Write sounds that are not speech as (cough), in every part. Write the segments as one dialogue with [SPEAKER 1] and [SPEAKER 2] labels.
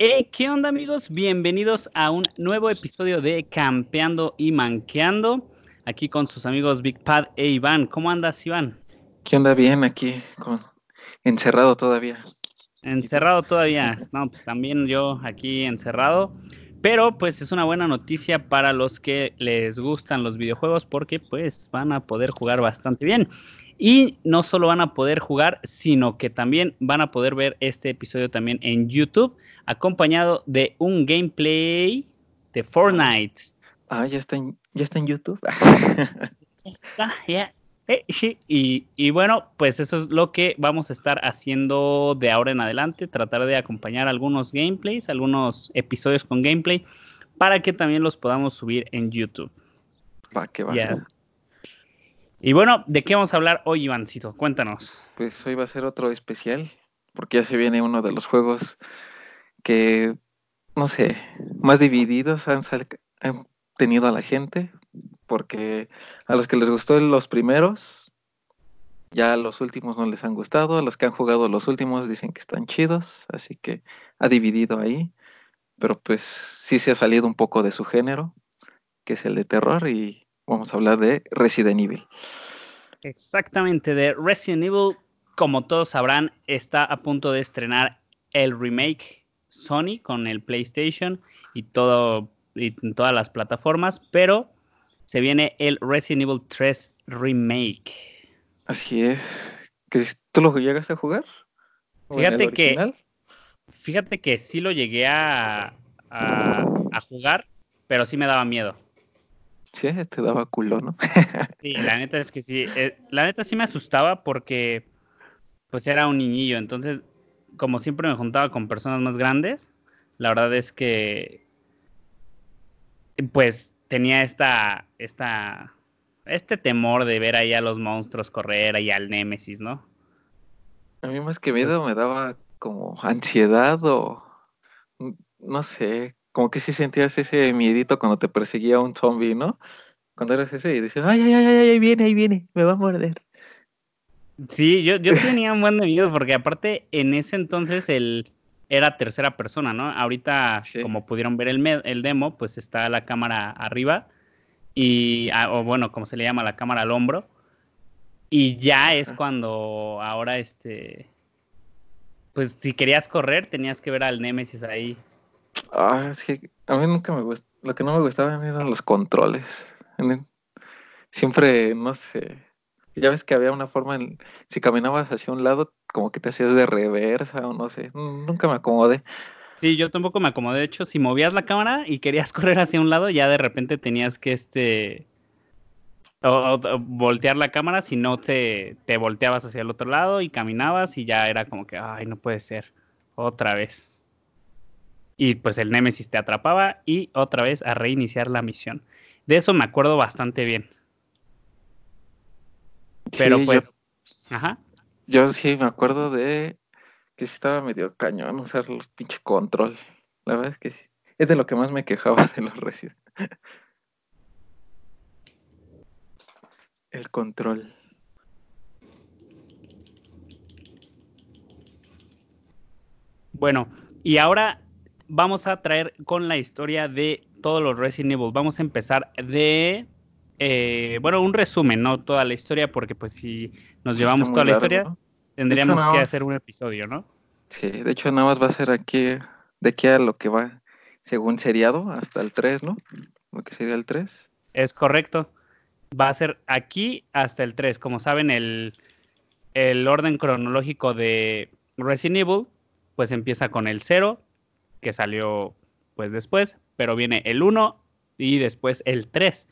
[SPEAKER 1] Eh, ¿Qué onda amigos? Bienvenidos a un nuevo episodio de Campeando y Manqueando. Aquí con sus amigos Big Pad e Iván. ¿Cómo andas, Iván?
[SPEAKER 2] ¿Qué onda? Bien, aquí con encerrado todavía.
[SPEAKER 1] Encerrado todavía. No, pues también yo aquí encerrado. Pero pues es una buena noticia para los que les gustan los videojuegos porque pues van a poder jugar bastante bien. Y no solo van a poder jugar, sino que también van a poder ver este episodio también en YouTube, acompañado de un gameplay de Fortnite.
[SPEAKER 2] Ah, ya está en, ya está en YouTube.
[SPEAKER 1] está, ya. Eh, sí. y, y, bueno, pues eso es lo que vamos a estar haciendo de ahora en adelante, tratar de acompañar algunos gameplays, algunos episodios con gameplay, para que también los podamos subir en YouTube.
[SPEAKER 2] Va, que va.
[SPEAKER 1] Y bueno, ¿de qué vamos a hablar hoy, Ivancito? Cuéntanos.
[SPEAKER 2] Pues hoy va a ser otro especial, porque ya se viene uno de los juegos que, no sé, más divididos han, han tenido a la gente, porque a los que les gustó los primeros, ya los últimos no les han gustado, a los que han jugado los últimos dicen que están chidos, así que ha dividido ahí, pero pues sí se ha salido un poco de su género, que es el de terror, y vamos a hablar de Resident Evil.
[SPEAKER 1] Exactamente, de Resident Evil, como todos sabrán, está a punto de estrenar el remake Sony con el PlayStation y todo y todas las plataformas, pero se viene el Resident Evil 3 remake.
[SPEAKER 2] Así es. ¿Tú lo llegas a jugar?
[SPEAKER 1] Fíjate que fíjate que sí lo llegué a, a jugar, pero sí me daba miedo.
[SPEAKER 2] Sí, te daba culo, ¿no? (laughs)
[SPEAKER 1] sí, la neta es que sí. Eh, la neta sí me asustaba porque pues era un niñillo. Entonces, como siempre me juntaba con personas más grandes, la verdad es que pues tenía esta, esta, este temor de ver ahí a los monstruos correr ahí al Némesis, ¿no?
[SPEAKER 2] A mí más que miedo me daba como ansiedad o no sé, como que sí sentías ese miedito cuando te perseguía un zombie, ¿no? Cuando eras ese y decías, ay, ay, ay, ay, ahí viene, ahí viene, me va a morder.
[SPEAKER 1] Sí, yo, yo tenía un buen miedo porque aparte en ese entonces el era tercera persona, ¿no? Ahorita, como pudieron ver el, el, demo, pues está la cámara arriba y, ah, o bueno, como se le llama, la cámara al hombro. Y ya es cuando ahora, este, pues si querías correr, tenías que ver al Nemesis ahí
[SPEAKER 2] Ah, sí, a mí nunca me gustó. Lo que no me gustaba eran los controles. Siempre, no sé. Ya ves que había una forma en. Si caminabas hacia un lado, como que te hacías de reversa o no sé. Nunca me acomodé.
[SPEAKER 1] Sí, yo tampoco me acomodé. De hecho, si movías la cámara y querías (laughs) correr hacia un lado, ya de repente tenías que este. O, voltear la cámara, si no te, te volteabas hacia el otro lado y caminabas y ya era como que, ay, no puede ser. Otra vez y pues el Némesis te atrapaba y otra vez a reiniciar la misión. De eso me acuerdo bastante bien. Pero pues,
[SPEAKER 2] yo, ajá. Yo sí me acuerdo de que sí estaba medio cañón usar el pinche control. La verdad es que es de lo que más me quejaba de los Resident. el control.
[SPEAKER 1] Bueno, y ahora vamos a traer con la historia de todos los Resident Evil. Vamos a empezar de, eh, bueno, un resumen, no toda la historia, porque pues si nos llevamos toda la historia, tendríamos que hacer un episodio, ¿no?
[SPEAKER 2] Sí, de hecho nada más va a ser aquí, de aquí a lo que va, según seriado, hasta el 3, ¿no? Lo que sería el 3.
[SPEAKER 1] Es correcto. Va a ser aquí hasta el 3. Como saben, el, el orden cronológico de Resident Evil, pues empieza con el 0, que salió pues después, pero viene el 1 y después el 3.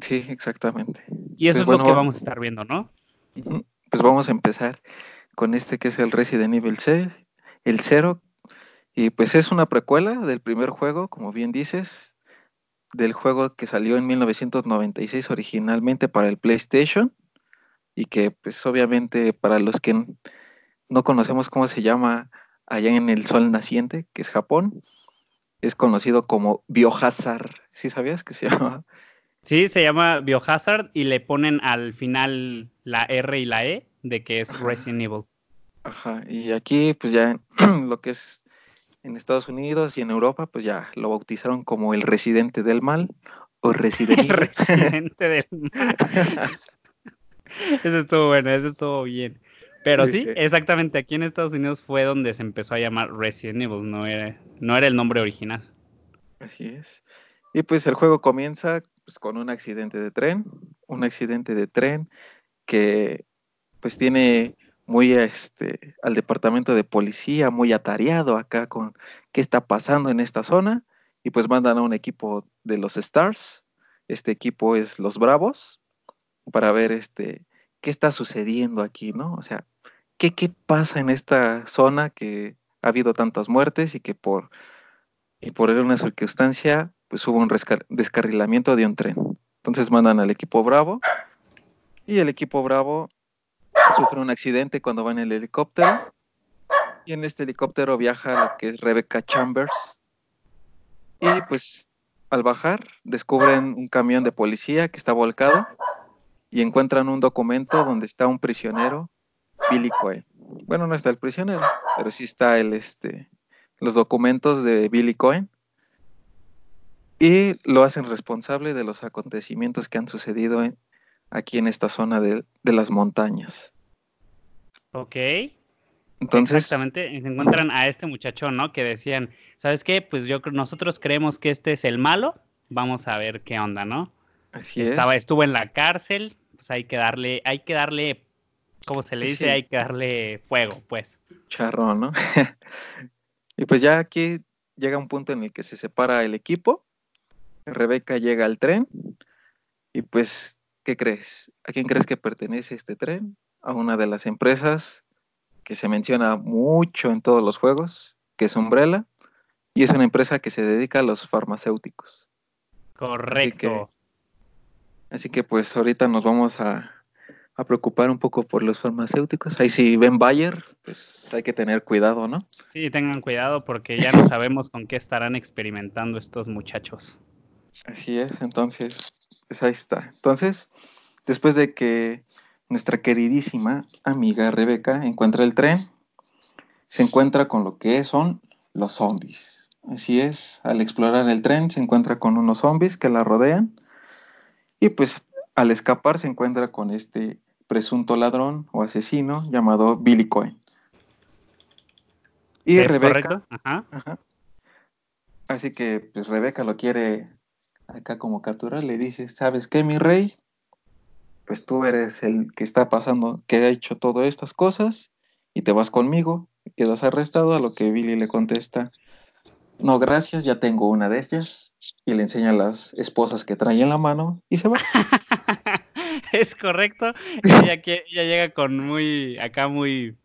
[SPEAKER 2] Sí, exactamente.
[SPEAKER 1] Y eso pues es lo que vamos a estar viendo, ¿no?
[SPEAKER 2] Pues vamos a empezar con este que es el Resident Evil 6, el 0, y pues es una precuela del primer juego, como bien dices, del juego que salió en 1996 originalmente para el PlayStation y que pues obviamente para los que no conocemos cómo se llama allá en el sol naciente, que es Japón, es conocido como Biohazard. ¿Sí sabías que se (laughs) llama?
[SPEAKER 1] Sí, se llama Biohazard y le ponen al final la R y la E de que es Resident Evil.
[SPEAKER 2] Ajá, y aquí pues ya (clears throat) lo que es en Estados Unidos y en Europa, pues ya lo bautizaron como el residente del mal o residente.
[SPEAKER 1] el (laughs) residente del mal. (laughs) eso estuvo bueno, eso estuvo bien. Pero sí, exactamente, aquí en Estados Unidos fue donde se empezó a llamar Resident Evil, no era, no era el nombre original.
[SPEAKER 2] Así es. Y pues el juego comienza pues, con un accidente de tren, un accidente de tren que pues tiene muy este al departamento de policía muy atareado acá con qué está pasando en esta zona y pues mandan a un equipo de los Stars. Este equipo es los Bravos para ver este qué está sucediendo aquí, ¿no? O sea, qué qué pasa en esta zona que ha habido tantas muertes y que por y por una circunstancia pues hubo un descarrilamiento de un tren. Entonces mandan al equipo Bravo y el equipo Bravo sufre un accidente cuando va en el helicóptero y en este helicóptero viaja la que es Rebecca Chambers y pues al bajar descubren un camión de policía que está volcado y encuentran un documento donde está un prisionero, Billy Cohen. Bueno, no está el prisionero, pero sí está el este los documentos de Billy Cohen y lo hacen responsable de los acontecimientos que han sucedido aquí en esta zona de, las montañas.
[SPEAKER 1] Ok. Entonces, Exactamente, encuentran a este muchacho, ¿no? Que decían, ¿sabes qué? Pues yo nosotros creemos que este es el malo, vamos a ver qué onda, ¿no?
[SPEAKER 2] Así
[SPEAKER 1] Estaba, Estuvo en la cárcel, pues hay que darle, hay que darle, como se le dice, hay que darle fuego, pues.
[SPEAKER 2] Charro, ¿no? (laughs) y pues ya aquí llega un punto en el que se separa el equipo, Rebeca llega al tren y pues, ¿qué crees? ¿A quién crees que pertenece este tren? A una de las empresas que se menciona mucho en todos los juegos, que es Umbrella, y es una empresa que se dedica a los farmacéuticos.
[SPEAKER 1] Correcto.
[SPEAKER 2] Así que, pues ahorita nos vamos a, a, preocupar un poco por los farmacéuticos. Ahí si ven Bayer, pues hay que tener cuidado, ¿no?
[SPEAKER 1] Sí, tengan cuidado porque ya no sabemos con qué estarán experimentando estos muchachos.
[SPEAKER 2] Así es, entonces, pues ahí está. Entonces, después de que nuestra queridísima amiga Rebeca encuentra el tren, se encuentra con lo que son los zombies. Así es, al explorar el tren se encuentra con unos zombies que la rodean y pues al escapar se encuentra con este presunto ladrón o asesino llamado Billy Cohen.
[SPEAKER 1] Y ¿Es Rebeca, Ajá.
[SPEAKER 2] Así que pues Rebeca lo quiere acá como capturar, le dice, ¿sabes qué, mi rey? pues tú eres el que está pasando, que ha hecho todas estas cosas y te vas conmigo, quedas arrestado, a lo que Billy le contesta, no, gracias, ya tengo una de ellas, y le enseña las esposas que trae en la mano y se va. (laughs)
[SPEAKER 1] es correcto, ella, que, ella llega con muy, acá muy,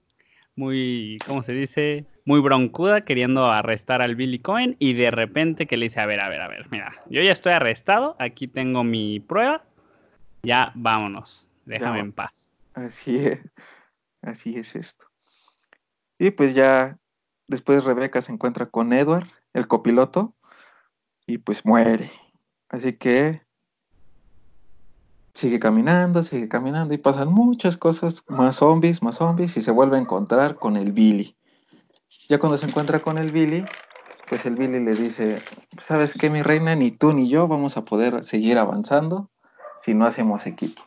[SPEAKER 1] muy, ¿cómo se dice? Muy broncuda queriendo arrestar al Billy Cohen y de repente que le dice, a ver, a ver, a ver, mira, yo ya estoy arrestado, aquí tengo mi prueba, ya vámonos, déjame en paz.
[SPEAKER 2] Así es, así es esto. Y pues ya después Rebeca se encuentra con Edward, el copiloto, y pues muere. Así que sigue caminando, sigue caminando y pasan muchas cosas, más zombies, más zombies y se vuelve a encontrar con el Billy. Ya cuando se encuentra con el Billy, pues el Billy le dice, ¿sabes qué mi reina? Ni tú ni yo vamos a poder seguir avanzando si no hacemos equipo.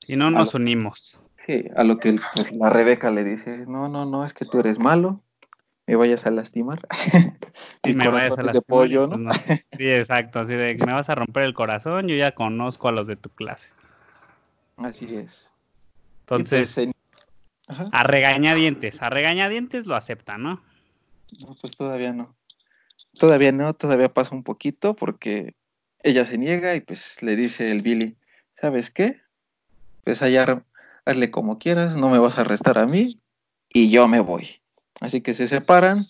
[SPEAKER 1] Si no nos unimos.
[SPEAKER 2] Sí, a lo que pues, la Rebeca le dice, no, no, no, es que tú eres malo, me vayas a lastimar. (laughs)
[SPEAKER 1] y me vayas a lastimar. pollo, ¿no? Sí, exacto, así de que me vas a romper el corazón, yo ya conozco a los de tu clase.
[SPEAKER 2] Así es.
[SPEAKER 1] Entonces, pues, a regañadientes, a regañadientes lo acepta, ¿no?
[SPEAKER 2] No, pues todavía no. Todavía no, todavía pasa un poquito porque ella se niega y pues le dice el Billy, ¿sabes qué? Pues allá hazle como quieras, no me vas a arrestar a mí y yo me voy. Así que se separan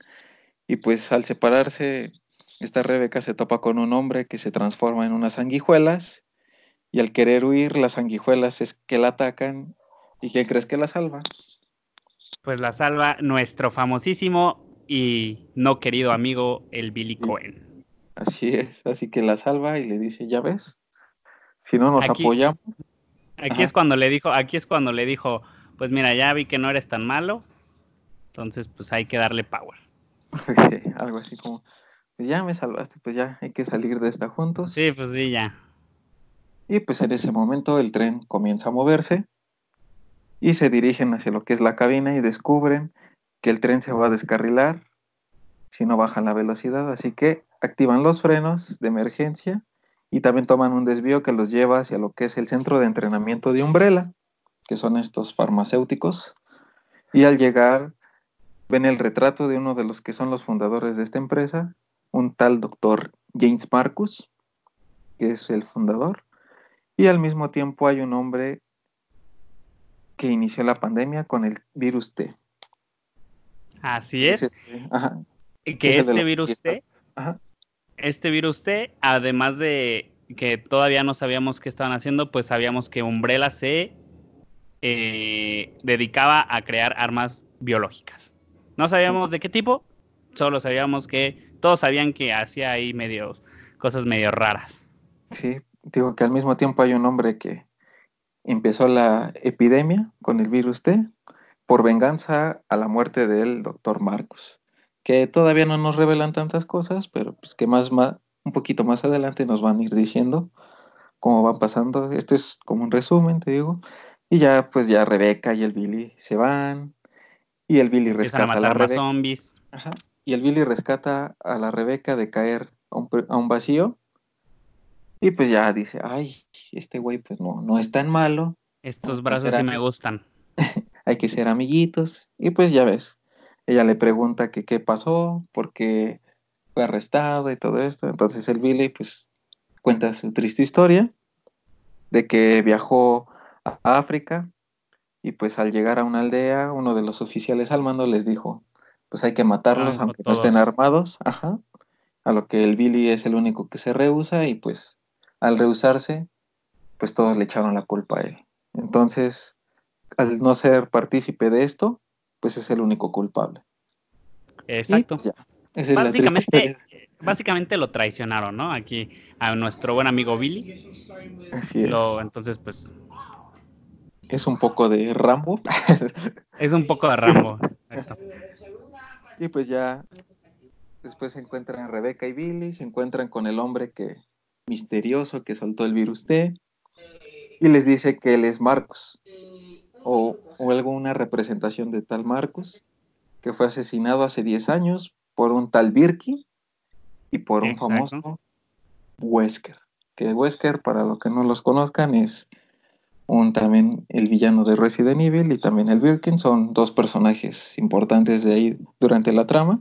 [SPEAKER 2] y pues al separarse, esta Rebeca se topa con un hombre que se transforma en unas sanguijuelas y al querer huir, las sanguijuelas es que la atacan y ¿quién crees que la salva?
[SPEAKER 1] Pues la salva nuestro famosísimo y no querido amigo, el Billy Cohen.
[SPEAKER 2] Así es, así que la salva y le dice, ya ves, si no nos apoyamos.
[SPEAKER 1] Aquí es cuando le dijo, aquí es cuando le dijo, pues mira, ya vi que no eres tan malo, entonces pues hay que darle power. (laughs)
[SPEAKER 2] Algo así como, pues ya me salvaste, pues ya hay que salir de esta juntos.
[SPEAKER 1] Sí, pues sí, ya.
[SPEAKER 2] Y pues en ese momento el tren comienza a moverse y se dirigen hacia lo que es la cabina y descubren que el tren se va a descarrilar si no bajan la velocidad, así que activan los frenos de emergencia y también toman un desvío que los lleva hacia lo que es el centro de entrenamiento de Umbrella, que son estos farmacéuticos, y al llegar ven el retrato de uno de los que son los fundadores de esta empresa, un tal doctor James Marcus, que es el fundador, y al mismo tiempo hay un hombre que inició la pandemia con el virus T.
[SPEAKER 1] Así es.
[SPEAKER 2] Este, ajá,
[SPEAKER 1] que
[SPEAKER 2] es
[SPEAKER 1] este virus. T,
[SPEAKER 2] ajá,
[SPEAKER 1] este virus T, además de que todavía no sabíamos qué estaban haciendo, pues sabíamos que Umbrella se eh, dedicaba a crear armas biológicas. No sabíamos de qué tipo, solo sabíamos que todos sabían que hacía ahí medios cosas medio raras.
[SPEAKER 2] Sí, digo que al mismo tiempo hay un hombre que empezó la epidemia con el virus T por venganza a la muerte del doctor Marcus, que todavía no nos revelan tantas cosas, pero pues que más, más un poquito más adelante nos van a ir diciendo cómo va pasando. Esto es como un resumen, te digo. Y ya pues ya Rebeca y el Billy se van y el Billy
[SPEAKER 1] a
[SPEAKER 2] rescata a la Rebeca.
[SPEAKER 1] zombies.
[SPEAKER 2] Ajá. Y el Billy rescata a la Rebeca de caer a un, a un vacío. Y pues ya dice, ay, este güey pues no, no es tan malo,
[SPEAKER 1] Estos brazos sí me gustan. (laughs)
[SPEAKER 2] hay que ser amiguitos. Y pues ya ves, ella le pregunta que qué pasó, por qué fue arrestado y todo esto. Entonces el Billy pues cuenta su triste historia de que viajó a África y pues al llegar a una aldea, uno de los oficiales al mando les dijo, pues hay que matarlos aunque no estén armados. Ajá. A lo que el Billy es el único que se rehúsa y pues al rehusarse, pues todos le echaron la culpa a él. Entonces, al no ser partícipe de esto, pues es el único culpable.
[SPEAKER 1] Exacto.
[SPEAKER 2] ya. Es
[SPEAKER 1] Básicamente, básicamente lo traicionaron, ¿no? Aquí a nuestro buen amigo Billy.
[SPEAKER 2] Así es.
[SPEAKER 1] Lo, entonces, pues,
[SPEAKER 2] Es un poco de Rambo. (laughs)
[SPEAKER 1] es un poco de Rambo.
[SPEAKER 2] Y pues ya después se encuentran Rebeca y Billy, se encuentran con el hombre que misterioso que soltó el virus T y les dice que él es Marcus o, o alguna representación de tal Marcus que fue asesinado hace 10 años por un tal Birkin y por un famoso Wesker. Que Wesker, para los que no los conozcan, es un también el villano de Resident Evil y también el Birkin. Son dos personajes importantes de ahí durante la trama.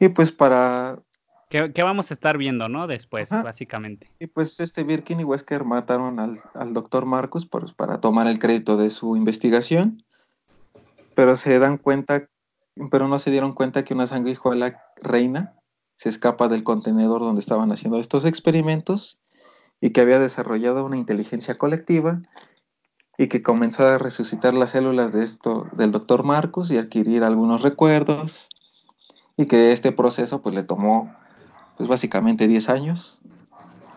[SPEAKER 2] Y pues para
[SPEAKER 1] ¿Qué, qué vamos a estar viendo, no? Después,
[SPEAKER 2] Ajá.
[SPEAKER 1] básicamente.
[SPEAKER 2] y pues este Birkin y Wesker mataron al, al doctor Marcus por- para tomar el crédito de su investigación. Pero se dan cuenta, pero no se dieron cuenta que una sanguijuela reina se escapa del contenedor donde estaban haciendo estos experimentos y que había desarrollado una inteligencia colectiva y que comenzó a resucitar las células de esto del doctor Marcus y adquirir algunos recuerdos y que este proceso pues le tomó pues básicamente 10 años.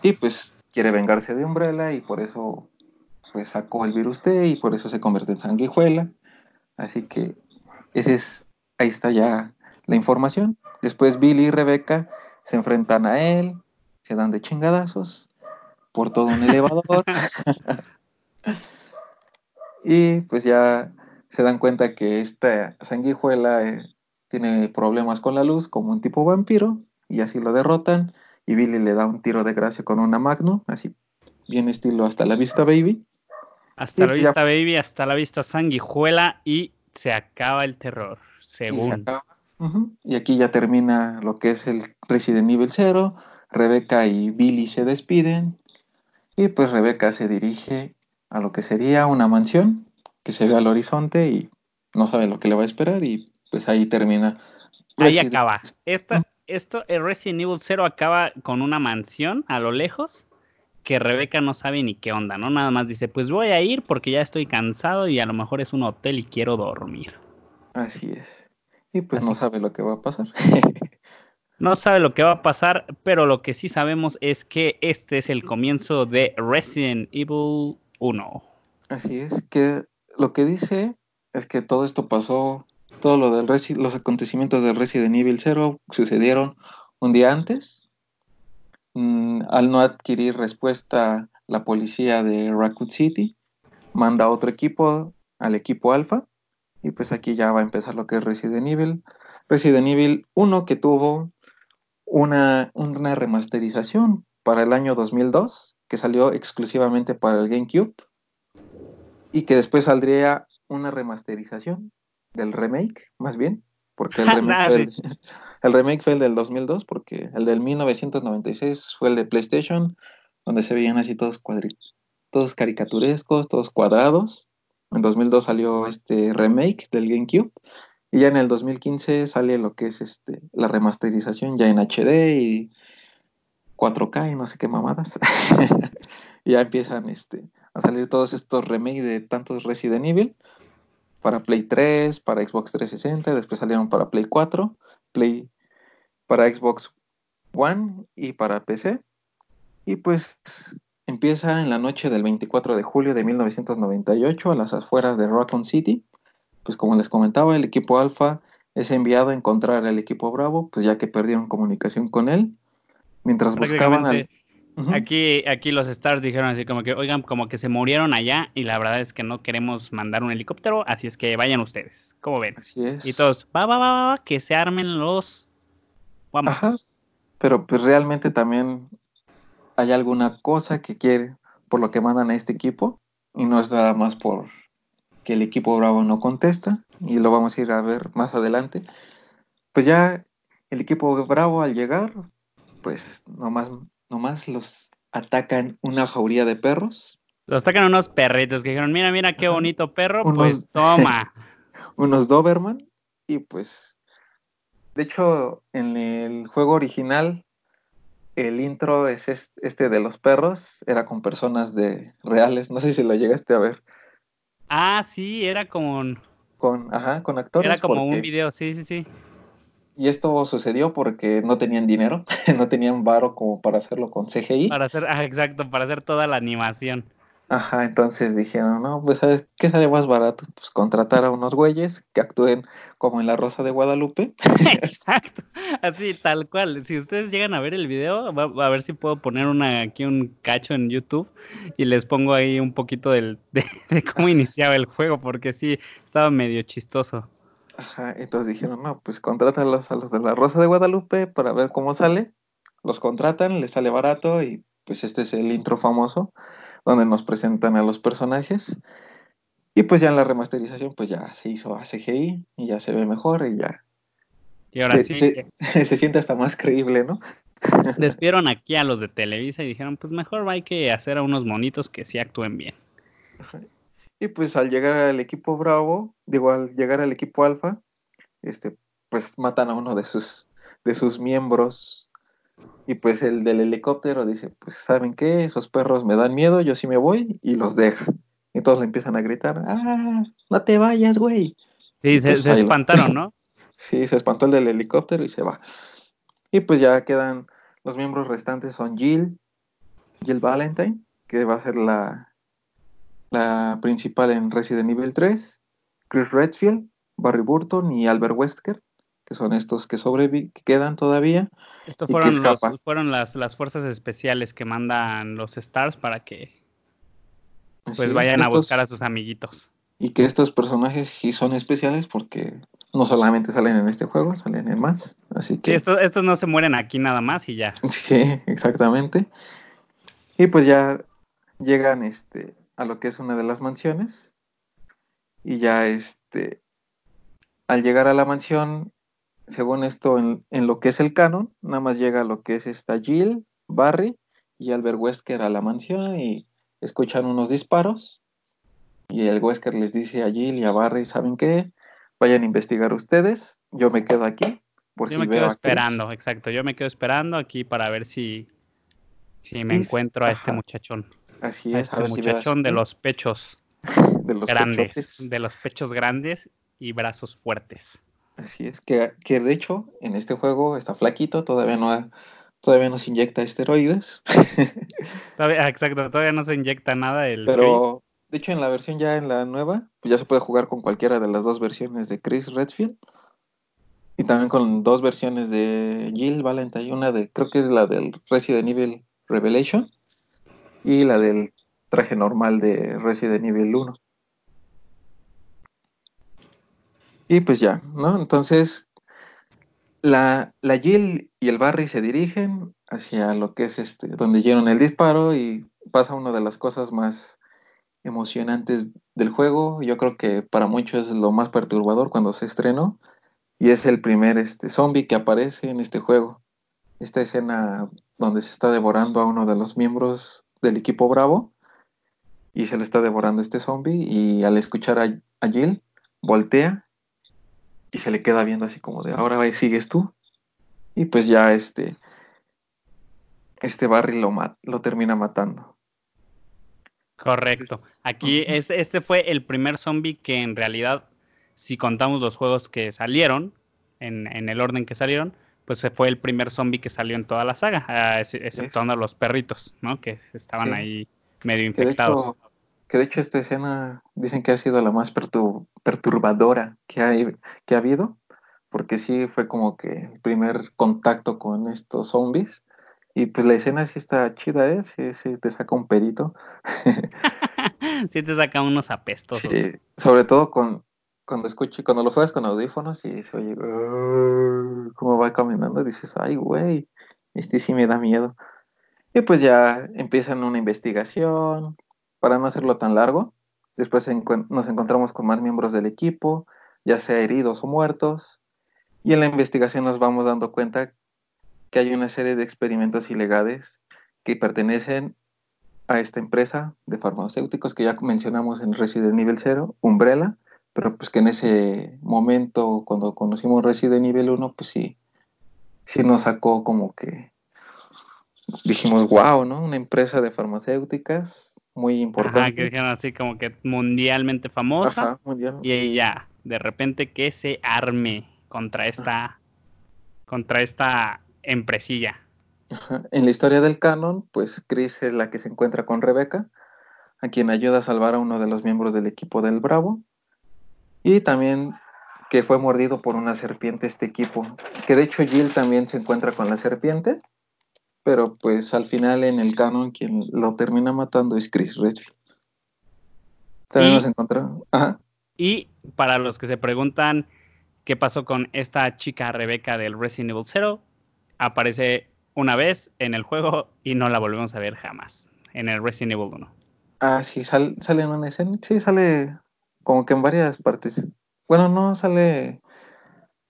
[SPEAKER 2] Y pues quiere vengarse de Umbrella y por eso pues sacó el virus T y por eso se convierte en sanguijuela. Así que ese es ahí está ya la información. Después Billy y Rebeca se enfrentan a él se dan de chingadazos por todo un elevador. (laughs) Y pues ya se dan cuenta que esta sanguijuela eh, tiene problemas con la luz como un tipo vampiro y así lo derrotan y Billy le da un tiro de gracia con una Magnum, así bien estilo hasta la vista baby.
[SPEAKER 1] Hasta
[SPEAKER 2] Y
[SPEAKER 1] la
[SPEAKER 2] ya-
[SPEAKER 1] vista, baby, hasta la vista, sanguijuela y se acaba el terror,
[SPEAKER 2] Y, se
[SPEAKER 1] según.
[SPEAKER 2] acaba. Y aquí ya termina lo que es el Resident Evil 0. Rebeca y Billy se despiden y pues Rebeca se dirige a lo que sería una mansión que se ve al horizonte y no sabe lo que le va a esperar y pues ahí termina.
[SPEAKER 1] Ahí
[SPEAKER 2] Resident-
[SPEAKER 1] acaba. Esta, esto, el Resident Evil 0 acaba con una mansión a lo lejos que Rebeca no sabe ni qué onda, ¿no? Nada más dice, pues voy a ir porque ya estoy cansado y a lo mejor es un hotel y quiero dormir.
[SPEAKER 2] Así es. Y pues no sabe lo que va a pasar. (laughs) (laughs)
[SPEAKER 1] No sabe lo que va a pasar, pero lo que sí sabemos es que este es el comienzo de Resident Evil 1.
[SPEAKER 2] Así es, que lo que dice es que todo esto pasó todo lo del Resi los acontecimientos del Resident Evil 0 sucedieron un día antes. Mm, al no adquirir respuesta, la policía de Raccoon City manda otro equipo al equipo Alpha. Y pues aquí ya va a empezar lo que es Resident Evil. Resident Evil 1 que tuvo una, una remasterización para el año 2002 que salió exclusivamente para el GameCube y que después saldría una remasterización del remake, más bien, porque el (laughs) remake, fue el, (laughs) el remake fue el del 2002, porque el del 1996 fue el de PlayStation, donde se veían así todos cuadritos, todos caricaturescos, todos cuadrados. En 2002 salió este remake del GameCube y ya en el 2015 sale lo que es este la remasterización ya en HD y 4K y no sé qué mamadas. (laughs) y ya empiezan este a salir todos estos remakes de tantos Resident Evil para Play 3, para Xbox 360, después salieron para Play 4, Play para Xbox One y para PC. Y pues empieza en la noche del 24 de julio de 1998 a las afueras de Raccoon City. Pues como les comentaba, el equipo Alpha es enviado a encontrar al equipo Bravo, pues ya que perdieron comunicación con él. Mientras buscaban al
[SPEAKER 1] Aquí, aquí los Stars dijeron así como que, oigan, como que se murieron allá y la verdad es que no queremos mandar un helicóptero, así es que vayan ustedes. ¿Cómo ven?
[SPEAKER 2] Así es.
[SPEAKER 1] Y todos, va, va, va, va, que se armen los... Vamos.
[SPEAKER 2] Ajá. Pero pues realmente también hay alguna cosa que quiere, por lo que mandan a este equipo, y no es nada más por que el equipo Bravo no contesta, y lo vamos a ir a ver más adelante. Pues ya el equipo Bravo al llegar, pues nomás nomás los atacan una jauría de perros.
[SPEAKER 1] Los atacan unos perritos que dijeron, mira, mira qué bonito perro, pues (laughs) toma.
[SPEAKER 2] unos Doberman y pues, de hecho, en el juego original, el intro es este de los perros, era con personas de reales, no sé si lo llegaste a ver.
[SPEAKER 1] Ah, sí, era con...
[SPEAKER 2] Con, ajá, con actores.
[SPEAKER 1] Era como un video, sí, sí, sí.
[SPEAKER 2] Y esto sucedió porque no tenían dinero, (laughs) no tenían varo como para hacerlo con CGI.
[SPEAKER 1] Para hacer, ah, exacto, para hacer toda la animación.
[SPEAKER 2] Ajá, entonces dijeron, no, pues ¿sabes qué sale más barato? Pues contratar a unos güeyes que actúen como en La Rosa de Guadalupe. (laughs) (laughs)
[SPEAKER 1] Exacto, así, tal cual. Si ustedes llegan a ver el video, a ver si puedo poner una aquí un cacho en YouTube y les pongo ahí un poquito del, de, de cómo iniciaba el juego, porque sí, estaba medio chistoso.
[SPEAKER 2] Ajá, entonces dijeron, no, pues contrátalos a los de la Rosa de Guadalupe para ver cómo sale. Los contratan, les sale barato y pues este es el intro famoso donde nos presentan a los personajes. Y pues ya en la remasterización pues ya se hizo a CGI y ya se ve mejor y ya.
[SPEAKER 1] Y ahora
[SPEAKER 2] se,
[SPEAKER 1] sí.
[SPEAKER 2] Se, (laughs) se, siente hasta más creíble, ¿no? (laughs)
[SPEAKER 1] Despidieron aquí a los de Televisa y dijeron, pues mejor hay que hacer a unos monitos que sí actúen bien.
[SPEAKER 2] Ajá. Y pues al llegar al equipo Bravo, digo, al llegar al equipo Alfa, este, pues matan a uno de sus, de sus miembros. Y pues el del helicóptero dice, pues ¿saben qué? Esos perros me dan miedo, yo sí me voy y los deja. Y todos le empiezan a gritar, ah, no te vayas, güey.
[SPEAKER 1] Sí, se,
[SPEAKER 2] pues
[SPEAKER 1] se espantaron, ¿no? (laughs)
[SPEAKER 2] sí, se espantó el del helicóptero y se va. Y pues ya quedan, los miembros restantes son Jill, Jill Valentine, que va a ser la, la principal en Resident Evil 3, Chris Redfield, Barry Burton y Albert Wesker, que son estos que sobreviven, que quedan todavía.
[SPEAKER 1] Estos fueron, los, fueron las, las, fuerzas especiales que mandan los Stars para que pues vayan estos, a buscar a sus amiguitos.
[SPEAKER 2] Y que estos personajes sí son especiales porque no solamente salen en este juego, salen en más. Así que.
[SPEAKER 1] Sí, estos, estos no se mueren aquí nada más y ya. (laughs)
[SPEAKER 2] Sí, exactamente. Y pues ya llegan este a lo que es una de las mansiones. Y ya este al llegar a la mansión según esto en, en, lo que es el canon nada más llega a lo que es esta Jill Barry y Albert Wesker a la mansión y escuchan unos disparos. Y el Wesker les dice a Jill y a Barry saben qué vayan a investigar ustedes. Yo me quedo aquí por
[SPEAKER 1] yo
[SPEAKER 2] si
[SPEAKER 1] me quedo esperando exacto. Yo me quedo esperando aquí para ver si si me encuentro a
[SPEAKER 2] ajá.
[SPEAKER 1] este muchachón
[SPEAKER 2] Así es,
[SPEAKER 1] este
[SPEAKER 2] a
[SPEAKER 1] muchachón de los pechos (laughs)
[SPEAKER 2] de los
[SPEAKER 1] grandes,
[SPEAKER 2] pechotes.
[SPEAKER 1] de los pechos grandes y brazos fuertes.
[SPEAKER 2] Así es, que, que de hecho en este juego está flaquito, todavía no ha, todavía no se inyecta esteroides. (laughs)
[SPEAKER 1] todavía, exacto, todavía no se inyecta nada el
[SPEAKER 2] Pero De hecho, en la versión ya en la nueva, pues ya se puede jugar con cualquiera de las dos versiones de Chris Redfield. Y también con dos versiones de Jill Valentine. Una de, creo que es la del Resident Evil Revelation. Y la del traje normal de Resident Evil 1. Y pues ya, ¿no? Entonces, la, la Jill y el Barry se dirigen hacia lo que es este, donde dieron el disparo y pasa una de las cosas más emocionantes del juego. Yo creo que para muchos es lo más perturbador cuando se estrenó. Y es el primer este, zombie que aparece en este juego. Esta escena donde se está devorando a uno de los miembros del equipo Bravo. Y se le está devorando este zombie. Y al escuchar a, a Jill, voltea y se le queda viendo así como de ahora sigues tú. Y pues ya este, este Barry lo, lo termina matando.
[SPEAKER 1] Correcto. Aquí es, este fue el primer zombie que en realidad, si contamos los juegos que salieron, en, en el orden que salieron, pues fue el primer zombie que salió en toda la saga, uh, exceptuando a los perritos, ¿no? Que estaban sí. ahí medio infectados.
[SPEAKER 2] Que de, hecho, que de, hecho, esta escena dicen que ha sido la más pertur perturbadora que, hay, que ha habido, porque sí fue como que el primer contacto con estos zombies y pues la escena sí está chida, ¿eh? Sí, sí te saca un pedito. (laughs)
[SPEAKER 1] sí te saca unos apestosos.
[SPEAKER 2] Sí, sobre todo con cuando cuando lo juegas con audífonos y se oye cómo va caminando, dices, ay, güey, este sí me da miedo. Y pues ya empiezan una investigación, para no hacerlo tan largo. Después nos encontramos con más miembros del equipo, ya sea heridos o muertos. Y en la investigación nos vamos dando cuenta que hay una serie de experimentos ilegales que pertenecen a esta empresa de farmacéuticos que ya mencionamos en Resident Evil 0, Umbrella, pero pues que en ese momento, cuando conocimos Resident Evil 1, pues sí, sí nos sacó como que dijimos, wow, ¿no? Una empresa de farmacéuticas muy importante.
[SPEAKER 1] Ajá, que dijeron así como que mundialmente famosa.
[SPEAKER 2] Ajá, mundial.
[SPEAKER 1] Y ya, de repente que se arme contra esta, contra esta empresilla.
[SPEAKER 2] Ajá. En la historia del canon, pues Chris es la que se encuentra con Rebeca, a quien ayuda a salvar a uno de los miembros del equipo del Bravo. Y también que fue mordido por una serpiente este equipo. Que de hecho Jill también se encuentra con la serpiente. Pero pues al final en el canon quien lo termina matando es Chris Redfield. También
[SPEAKER 1] y,
[SPEAKER 2] nos encontramos. Ajá.
[SPEAKER 1] Y para los que se preguntan qué pasó con esta chica Rebeca del Resident Evil 0, aparece una vez en el juego y no la volvemos a ver jamás. En el Resident Evil 1.
[SPEAKER 2] Ah, sí, sal, sale en una escena. Sí, sale como que en varias partes. Bueno, no sale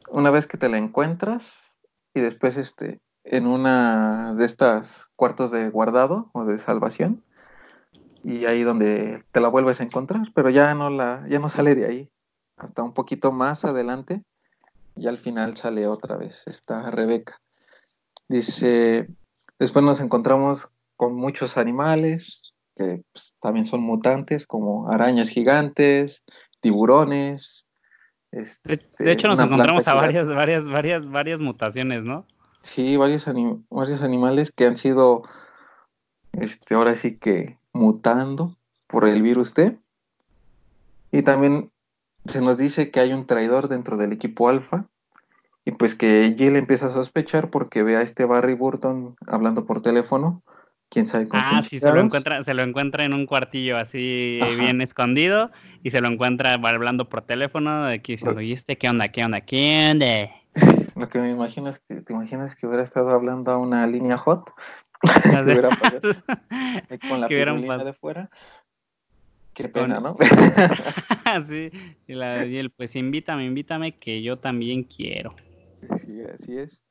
[SPEAKER 2] una vez que te la encuentras y después este en una de estas cuartos de guardado o de salvación y ahí donde te la vuelves a encontrar, pero ya no la ya no sale de ahí hasta un poquito más adelante y al final sale otra vez esta Rebeca. Dice, después nos encontramos con muchos animales que pues, también son mutantes, como arañas gigantes, tiburones.
[SPEAKER 1] Este, de, de, hecho, nos encontramos a varias, varias, varias, varias mutaciones, ¿no?
[SPEAKER 2] Sí, varios, anim varios animales que han sido, este, ahora sí que mutando por el virus T. Y también se nos dice que hay un traidor dentro del equipo alfa y pues que Jill empieza a sospechar porque ve a este Barry Burton hablando por teléfono. Quién sabe con
[SPEAKER 1] ah, sí, se lo, encuentra, se lo encuentra en un cuartillo así Ajá. bien escondido y se lo encuentra hablando por teléfono aquí diciendo, ¿y este qué onda, qué onda, qué onda? (laughs)
[SPEAKER 2] Lo que me imagino es que te imaginas que hubiera estado hablando a una línea hot (laughs) (laughs) que hubiera con la pirulina de fuera. Qué pena, ¿no?
[SPEAKER 1] sí, y, la, y él, pues invítame, invítame que yo también quiero.
[SPEAKER 2] Sí, así es.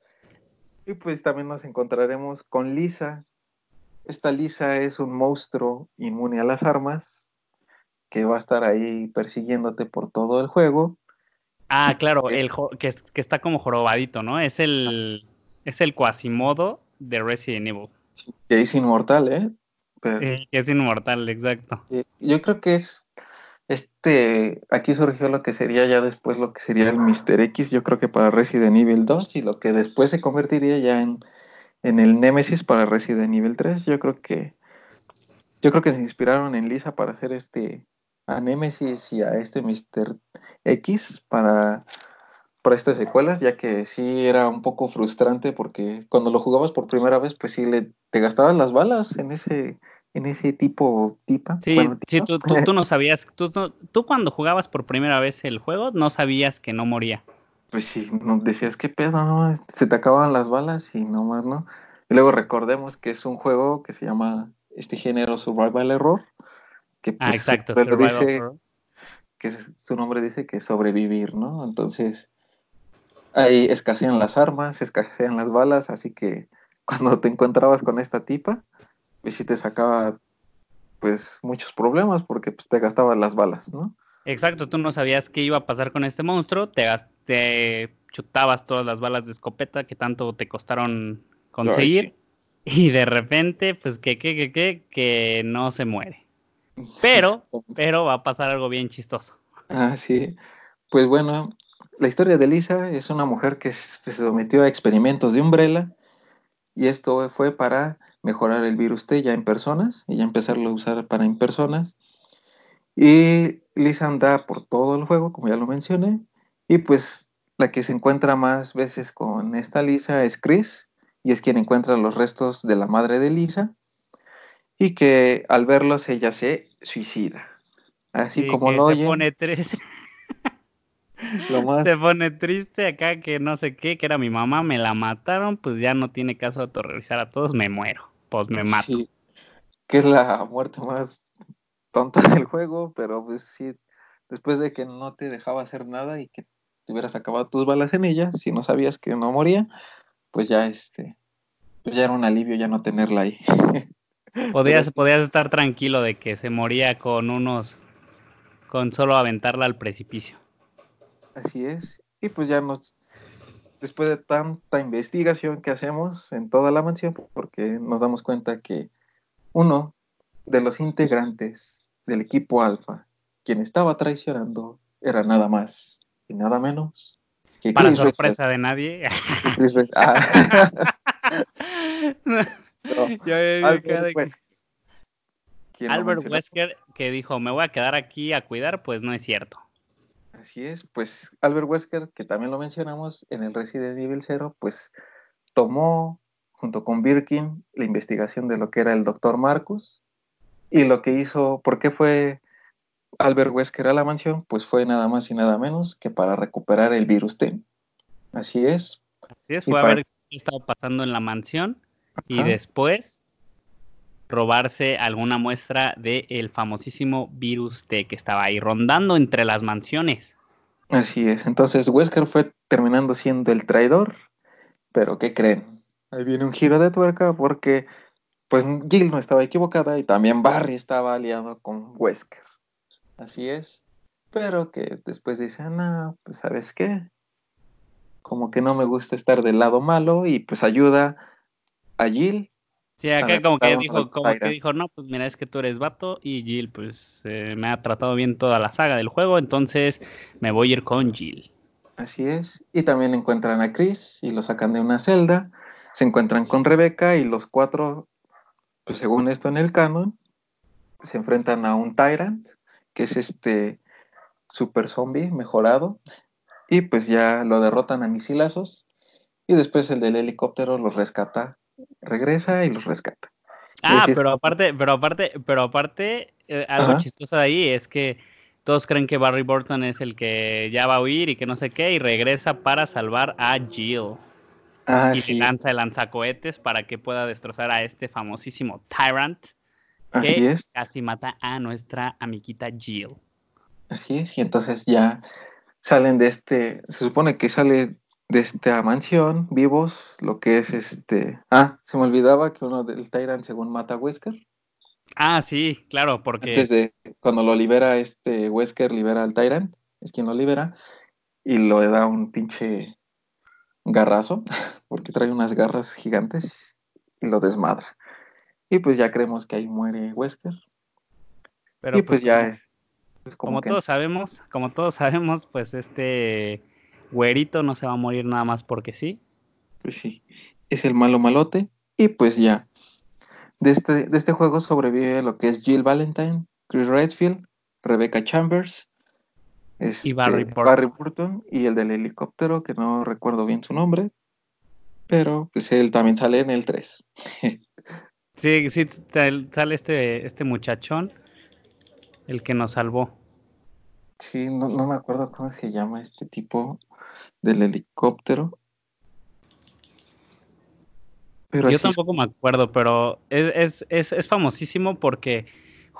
[SPEAKER 2] Y pues también nos encontraremos con Lisa. Esta Lisa es un monstruo inmune a las armas que va a estar ahí persiguiéndote por todo el juego.
[SPEAKER 1] Ah, claro, el que, que está como jorobadito, ¿no? Es el, es el Quasimodo de Resident Evil.
[SPEAKER 2] Que es inmortal, ¿eh?
[SPEAKER 1] Pero, eh, que es inmortal, exacto.
[SPEAKER 2] Yo creo que es este, aquí surgió lo que sería ya después lo que sería el Mr. X, yo creo que para Resident Evil 2 y lo que después se convertiría ya en, en el Nemesis para Resident Evil 3, yo creo que yo creo que se inspiraron en Lisa para hacer este a Nemesis y a este Mr. X para, para estas secuelas, ya que sí era un poco frustrante porque cuando lo jugabas por primera vez, pues sí le, te gastabas las balas en ese en ese tipo tipa.
[SPEAKER 1] Sí, sí tú, tú, no sabías, tú, tú cuando jugabas por primera vez el juego no sabías que no moría.
[SPEAKER 2] Pues sí, no, decías qué pedo, ¿no? Se te acababan las balas y no más, ¿no? Y luego recordemos que es un juego que se llama este género Survival Error, que
[SPEAKER 1] ah,
[SPEAKER 2] pues, dice, que su nombre dice que sobrevivir, ¿no? Entonces, ahí escasean las armas, escasean las balas, así que cuando te encontrabas con esta tipa, pues sí te sacaba pues muchos problemas porque pues te gastabas las balas, ¿no?
[SPEAKER 1] Exacto, tú no sabías qué iba a pasar con este monstruo, te, te chutabas todas las balas de escopeta que tanto te costaron conseguir y de repente, pues que, que, que, que, que no se muere. Pero, (laughs) pero va a pasar algo bien chistoso.
[SPEAKER 2] Ah, sí. Pues bueno, la historia de Lisa es una mujer que se sometió a experimentos de Umbrella y esto fue para mejorar el virus T ya en personas y ya empezarlo a usar para en personas. Y Lisa anda por todo el juego, como ya lo mencioné, y pues la que se encuentra más veces con esta Lisa es Chris, y es quien encuentra los restos de la madre de Lisa, y que al verlos ella se suicida. Así como lo
[SPEAKER 1] se Pone triste. (laughs) Se pone triste acá que no sé qué, que era mi mamá, me la mataron, pues ya no tiene caso autorrevisar a todos, me muero, pues me mato. Sí,
[SPEAKER 2] que es la muerte más tonta (laughs) del juego, pero pues sí, después de que no te dejaba hacer nada y que te hubieras acabado tus balas en ella, si no sabías que no moría, pues ya este, pues ya era un alivio ya no tenerla ahí. (laughs)
[SPEAKER 1] Podías, podías estar tranquilo de que se moría con unos, con solo aventarla al precipicio.
[SPEAKER 2] Así es, y pues ya nos, después de tanta investigación que hacemos en toda la mansión, porque nos damos cuenta que uno de los integrantes del equipo alfa, quien estaba traicionando, era nada más y nada menos
[SPEAKER 1] que Para sorpresa de nadie.
[SPEAKER 2] Ah. (laughs)
[SPEAKER 1] Albert, Wesker. Albert Wesker que dijo, me voy a quedar aquí a cuidar, pues no es cierto.
[SPEAKER 2] Así es, pues Albert Wesker, que también lo mencionamos en el Resident Evil 0, pues tomó junto con Birkin la investigación de lo que era el doctor Marcus y lo que hizo, ¿por qué fue Albert Wesker a la mansión? Pues fue nada más y nada menos que para recuperar el virus T. Así es.
[SPEAKER 1] Así es, fue a ver qué estaba pasando en la mansión y después robarse alguna muestra del famosísimo virus T que estaba ahí rondando entre las mansiones.
[SPEAKER 2] Así es. Entonces Wesker fue terminando siendo el traidor, pero ¿qué creen? Ahí viene un giro de tuerca porque pues Jill no estaba equivocada y también Barry estaba aliado con Wesker. Así es. Pero que después dice, no, pues sabes qué, como que no me gusta estar del lado malo y pues ayuda a Jill.
[SPEAKER 1] Sí, acá como que dijo, como que dijo, no, pues mira, es que tú eres vato y Jill pues eh, me ha tratado bien toda la saga del juego, entonces me voy a ir con Jill.
[SPEAKER 2] Así es. Y también encuentran a Chris y lo sacan de una celda. Se encuentran con Rebeca y los cuatro pues según esto en el canon, se enfrentan a un Tyrant, que es este super zombie mejorado, y pues ya lo derrotan a misilazos, y después el del helicóptero los rescata, regresa y los rescata.
[SPEAKER 1] Ah, pero aparte, pero aparte, pero aparte, eh, algo chistoso de ahí es que todos creen que Barry Burton es el que ya va a huir y que no sé qué, y regresa para salvar a Jill. Ah, y le lanza el lanzacohetes para que pueda destrozar a este famosísimo Tyrant que casi mata a nuestra amiguita Jill.
[SPEAKER 2] Así es, y entonces ya salen de este, se supone que sale de esta mansión vivos, lo que es este, ah, se me olvidaba que uno del Tyrant según mata a Wesker.
[SPEAKER 1] Ah, sí, claro, porque
[SPEAKER 2] antes de cuando lo libera este Wesker libera al Tyrant, es quien lo libera y lo da un pinche garrazo, (laughs) porque trae unas garras gigantes y lo desmadra. Y pues ya creemos que ahí muere Wesker.
[SPEAKER 1] Pero y pues, pues ya es. como, todos sabemos, como todos sabemos, pues este güerito no se va a morir nada más porque sí.
[SPEAKER 2] Pues sí, es el malo malote y pues ya. De este, de este juego sobrevive lo que es Jill Valentine, Chris Redfield, Rebecca Chambers, este,
[SPEAKER 1] Y Barry Burton.
[SPEAKER 2] Barry Burton y el del helicóptero, que no recuerdo bien su nombre, pero pues él también sale en el 3. (laughs)
[SPEAKER 1] Sí, sí, sal- sale este, este muchachón, el que nos salvó.
[SPEAKER 2] Sí, no, no me acuerdo cómo se llama este tipo del helicóptero. Pero
[SPEAKER 1] Yo
[SPEAKER 2] así
[SPEAKER 1] tampoco me acuerdo, pero es, es, es, es famosísimo porque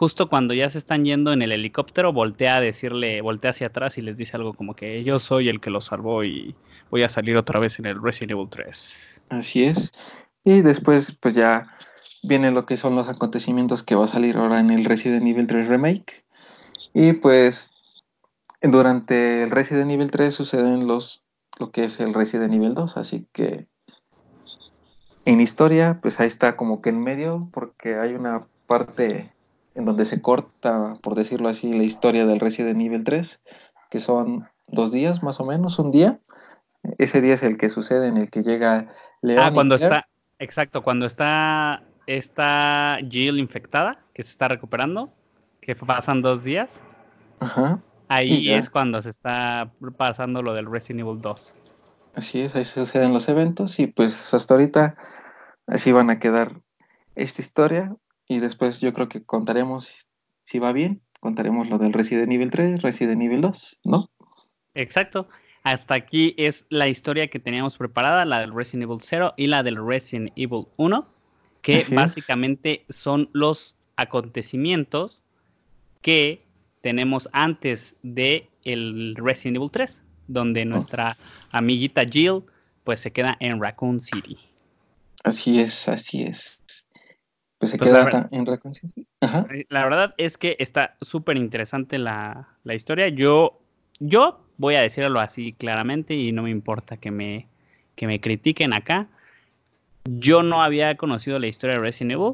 [SPEAKER 1] justo cuando ya se están yendo en el helicóptero, voltea a decirle, voltea hacia atrás y les dice algo como que yo soy el que lo salvó y voy a salir otra vez en el Resident Evil 3.
[SPEAKER 2] Así es. Y después, pues ya viene lo que son los acontecimientos que va a salir ahora en el Resident Evil 3 Remake. Y pues durante el Resident Evil 3 suceden los lo que es el Resident Evil 2, así que en historia, pues ahí está como que en medio, porque hay una parte en donde se corta, por decirlo así, la historia del Resident Evil 3, que son dos días más o menos, un día. Ese día es el que sucede en el que llega Leon.
[SPEAKER 1] Ah, cuando
[SPEAKER 2] Claire.
[SPEAKER 1] está, exacto, cuando está esta Jill infectada, que se está recuperando, que pasan dos días,
[SPEAKER 2] Ajá.
[SPEAKER 1] ahí es cuando se está pasando lo del Resident Evil 2.
[SPEAKER 2] Así es, ahí suceden los eventos y pues hasta ahorita así van a quedar esta historia y después yo creo que contaremos si va bien, contaremos lo del Resident Evil 3, Resident Evil 2, ¿no?
[SPEAKER 1] Exacto. Hasta aquí es la historia que teníamos preparada, la del Resident Evil 0 y la del Resident Evil 1, que
[SPEAKER 2] Así es.
[SPEAKER 1] básicamente son los acontecimientos que tenemos antes de el Resident Evil 3, donde nuestra amiguita Jill pues se queda en Raccoon City.
[SPEAKER 2] Así es, así es. Pues se
[SPEAKER 1] Pues,
[SPEAKER 2] queda
[SPEAKER 1] la
[SPEAKER 2] en reconciliación. Ajá.
[SPEAKER 1] La verdad es que está súper interesante la, la historia. Yo, yo voy a decirlo así claramente y no me importa que me, que me critiquen acá. Yo no había conocido la historia de Resident Evil.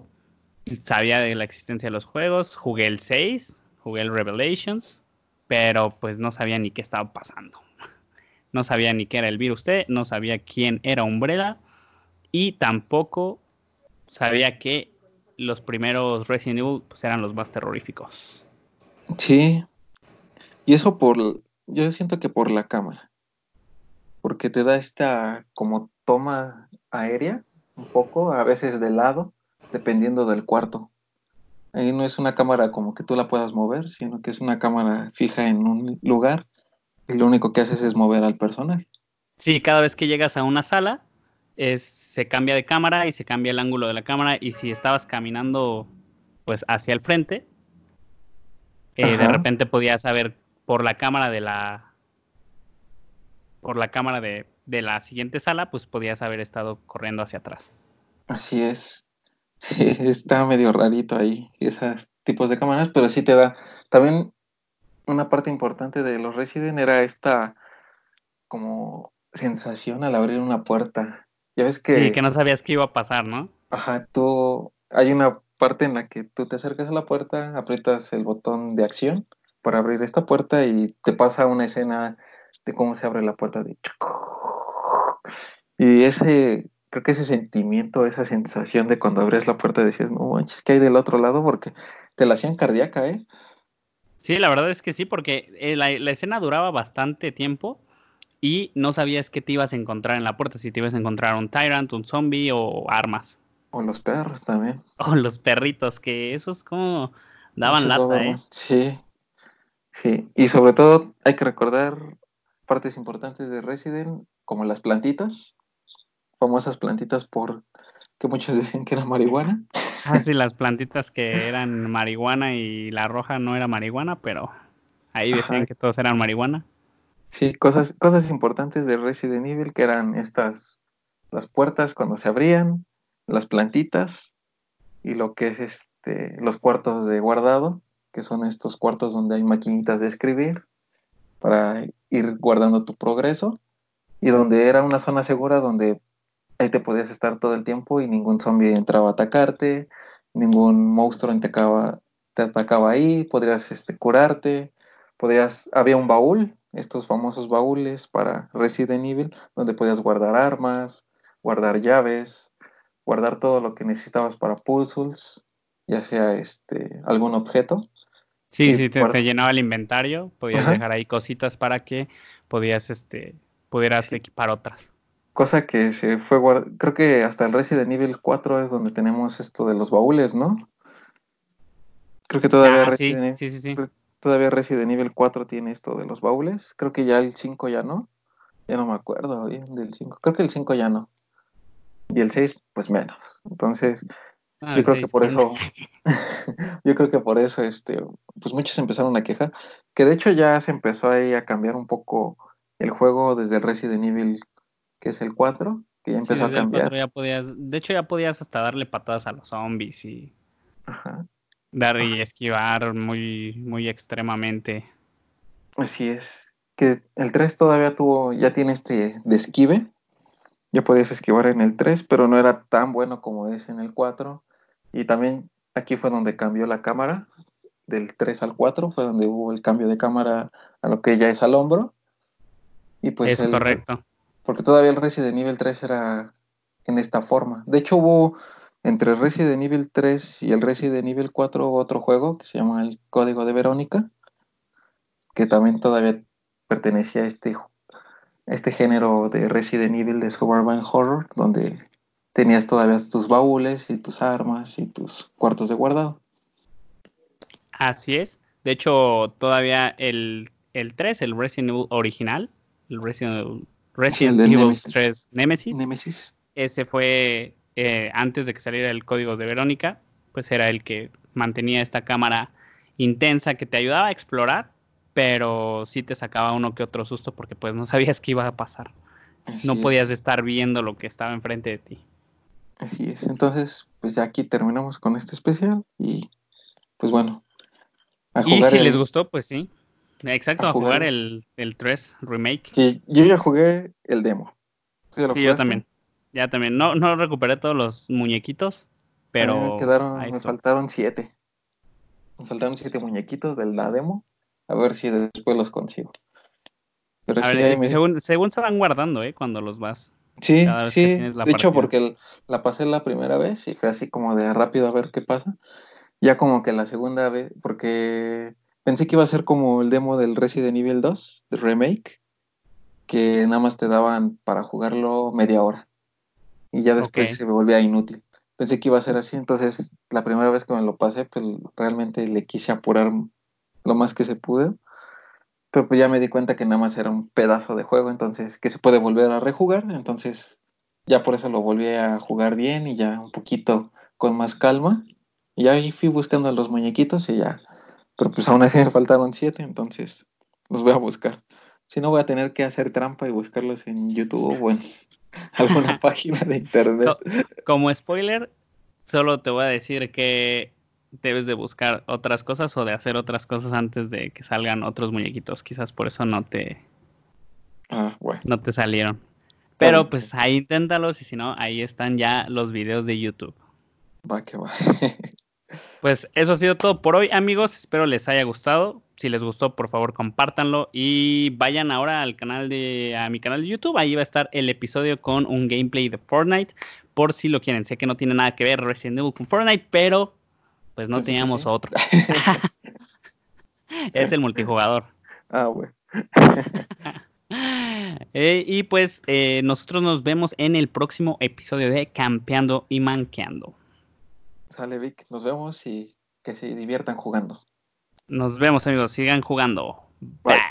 [SPEAKER 1] Sabía de la existencia de los juegos. Jugué el 6, jugué el Revelations, pero pues no sabía ni qué estaba pasando. (laughs) No sabía ni qué era el virus T, no sabía quién era Umbrella y tampoco sabía que los primeros Resident Evil pues, eran los más terroríficos.
[SPEAKER 2] Sí. Y eso por, yo siento que por la cámara. Porque te da esta como toma aérea, un poco, a veces de lado, dependiendo del cuarto. Ahí no es una cámara como que tú la puedas mover, sino que es una cámara fija en un lugar y lo único que haces es mover al personaje.
[SPEAKER 1] Sí, cada vez que llegas a una sala, es, se cambia de cámara y se cambia el ángulo de la cámara. Y si estabas caminando pues hacia el frente, eh, de repente podías ver por la cámara de la por la cámara de, de la siguiente sala, pues podías haber estado corriendo hacia atrás.
[SPEAKER 2] Así es. (laughs) Sí, está medio rarito ahí, esos tipos de cámaras, pero sí te da. También una parte importante de los Resident era esta como sensación al abrir una puerta. Ya ves que,
[SPEAKER 1] Sí, que no sabías qué iba a pasar, ¿no?
[SPEAKER 2] ajá, tú, hay una parte en la que tú te acercas a la puerta, aprietas el botón de acción para abrir esta puerta y te pasa una escena de cómo se abre la puerta de y ese creo que ese sentimiento, esa sensación de cuando abres la puerta decías, no manches, ¿qué hay del otro lado? Porque te la hacían cardíaca, ¿eh?
[SPEAKER 1] Sí, la verdad es que sí, porque eh, la, la escena duraba bastante tiempo y no sabías qué te ibas a encontrar en la puerta, si te ibas a encontrar un Tyrant, un zombie o armas.
[SPEAKER 2] O los perros también. (laughs)
[SPEAKER 1] O los perritos, que esos como daban lata. ¿eh?
[SPEAKER 2] Sí, sí. Y sobre todo hay que recordar partes importantes de Resident, como las plantitas, famosas plantitas por que muchos (laughs) decían que era marihuana.
[SPEAKER 1] Ah, sí, las plantitas que eran marihuana y la roja no era marihuana, pero ahí decían
[SPEAKER 2] Ajá.
[SPEAKER 1] que todos eran marihuana.
[SPEAKER 2] Sí, cosas, cosas importantes de Resident Evil que eran estas, las puertas cuando se abrían, las plantitas y lo que es este, los cuartos de guardado, que son estos cuartos donde hay maquinitas de escribir para ir guardando tu progreso y donde era una zona segura donde ahí te podías estar todo el tiempo y ningún zombie entraba a atacarte, ningún monstruo te atacaba, ahí, podrías este, curarte, podrías, había un baúl, estos famosos baúles para Resident Evil, donde podías guardar armas, guardar llaves, guardar todo lo que necesitabas para puzzles, ya sea este algún objeto.
[SPEAKER 1] Sí, sí, te, llenaba el inventario, podías
[SPEAKER 2] Ajá.
[SPEAKER 1] dejar ahí cositas para que podías, este, pudieras
[SPEAKER 2] Sí.
[SPEAKER 1] equipar otras.
[SPEAKER 2] Cosa que se fue creo que hasta el Resident Evil 4 es donde tenemos esto de los baúles, ¿no? Creo que todavía
[SPEAKER 1] Ah, sí,
[SPEAKER 2] Resident
[SPEAKER 1] sí, sí,
[SPEAKER 2] Todavía Resident Evil 4 tiene esto de los baúles. Creo que ya el 5 ya no. Ya no me acuerdo bien del 5. Creo que el 5 ya no. Y el 6, pues menos. Entonces,
[SPEAKER 1] Ah,
[SPEAKER 2] yo creo que por eso, (laughs) yo creo que por eso, este, pues muchos empezaron a quejar. Que de hecho ya se empezó ahí a cambiar un poco el juego desde Resident Evil, que es el 4, que ya
[SPEAKER 1] Sí,
[SPEAKER 2] empezó a
[SPEAKER 1] el
[SPEAKER 2] cambiar.
[SPEAKER 1] 4 ya podías, de hecho ya podías hasta darle patadas a los zombies y
[SPEAKER 2] Ajá.
[SPEAKER 1] Dar y esquivar muy, muy extremadamente.
[SPEAKER 2] Así es. Que el 3 todavía tuvo, ya tiene este de esquive. Ya podías esquivar en el 3, pero no era tan bueno como es en el 4. Y también aquí fue donde cambió la cámara. Del 3 al 4 fue donde hubo el cambio de cámara a lo que ya es al hombro. Y pues
[SPEAKER 1] es
[SPEAKER 2] el-
[SPEAKER 1] correcto.
[SPEAKER 2] Porque todavía el Resident Evil 3 era en esta forma. De hecho hubo entre Resident Evil 3 y el Resident Evil 4 otro juego que se llama el Código de Verónica, que también todavía pertenecía a este, a este género de Resident Evil de Suburban Horror, donde tenías todavía tus baúles y tus armas y tus cuartos de guardado.
[SPEAKER 1] Así es. De hecho, todavía el, el 3, el Resident Evil original, el Resident, Evil- Resident
[SPEAKER 2] de
[SPEAKER 1] Evil
[SPEAKER 2] Nemesis.
[SPEAKER 1] 3 Nemesis,
[SPEAKER 2] Nemesis.
[SPEAKER 1] ese fue eh, antes de que saliera el código de Verónica, pues era el que mantenía esta cámara intensa que te ayudaba a explorar, pero sí te sacaba uno que otro susto porque pues no sabías qué iba a pasar.
[SPEAKER 2] Así
[SPEAKER 1] No
[SPEAKER 2] es.
[SPEAKER 1] podías estar viendo lo que estaba enfrente de ti.
[SPEAKER 2] Así es. Entonces, pues ya aquí terminamos con este especial y pues bueno. A
[SPEAKER 1] Y
[SPEAKER 2] jugar
[SPEAKER 1] si
[SPEAKER 2] el-
[SPEAKER 1] les gustó, pues sí. Exacto,
[SPEAKER 2] a
[SPEAKER 1] a jugar,
[SPEAKER 2] jugar-
[SPEAKER 1] el, el 3 remake.
[SPEAKER 2] Que yo ya jugué el demo. ¿Sí
[SPEAKER 1] Sí, yo también. Ya también. No, no recuperé todos los muñequitos, pero
[SPEAKER 2] me quedaron, me faltaron siete. Me faltaron siete muñequitos de la demo. A ver si después los consigo. Pero
[SPEAKER 1] A
[SPEAKER 2] sí,
[SPEAKER 1] ver,
[SPEAKER 2] ahí
[SPEAKER 1] eh,
[SPEAKER 2] me-
[SPEAKER 1] según, según se van guardando, ¿eh? Cuando los vas.
[SPEAKER 2] sí, sí. De hecho, porque la pasé la primera vez y fue así como de rápido a ver qué pasa. Ya como que la segunda vez, porque pensé que iba a ser como el demo del Resident Evil 2, el remake, que nada más te daban para jugarlo media hora. Y ya después
[SPEAKER 1] Ok.
[SPEAKER 2] se volvía inútil. Pensé que iba a ser así, entonces la primera vez que me lo pasé, pues realmente le quise apurar lo más que se pudo. Pero pues ya me di cuenta que nada más era un pedazo de juego, entonces que se puede volver a rejugar, entonces ya por eso lo volví a jugar bien y ya un poquito con más calma. Y ahí fui buscando a los muñequitos y ya. Pero pues aún así me faltaron siete, entonces los voy a buscar. Si no voy a tener que hacer trampa y buscarlos en YouTube o en (laughs) alguna (laughs) página de internet.
[SPEAKER 1] Co- como spoiler, solo te voy a decir que debes de buscar otras cosas o de hacer otras cosas antes de que salgan otros muñequitos. Quizás por eso no te,
[SPEAKER 2] Ah, bueno.
[SPEAKER 1] no te salieron. Pero pues ahí inténtalos y si no, ahí están ya los videos de YouTube.
[SPEAKER 2] Va que va. (laughs)
[SPEAKER 1] Pues eso ha sido todo por hoy, amigos. Espero les haya gustado. Si les gustó, por favor, compártanlo y vayan ahora al canal de a mi canal de YouTube. Ahí va a estar el episodio con un gameplay de Fortnite, por si lo quieren. Sé que no tiene nada que ver Resident Evil con Fortnite, pero pues no
[SPEAKER 2] Pensé que
[SPEAKER 1] teníamos otro. (laughs) es el multijugador.
[SPEAKER 2] ah, bueno. (laughs)
[SPEAKER 1] Eh, y pues eh, nosotros nos vemos en el próximo episodio de Campeando y Manqueando.
[SPEAKER 2] Sale Vic, nos vemos y que se diviertan jugando.
[SPEAKER 1] Nos vemos, amigos. Sigan jugando.
[SPEAKER 2] Bye.
[SPEAKER 1] Bye.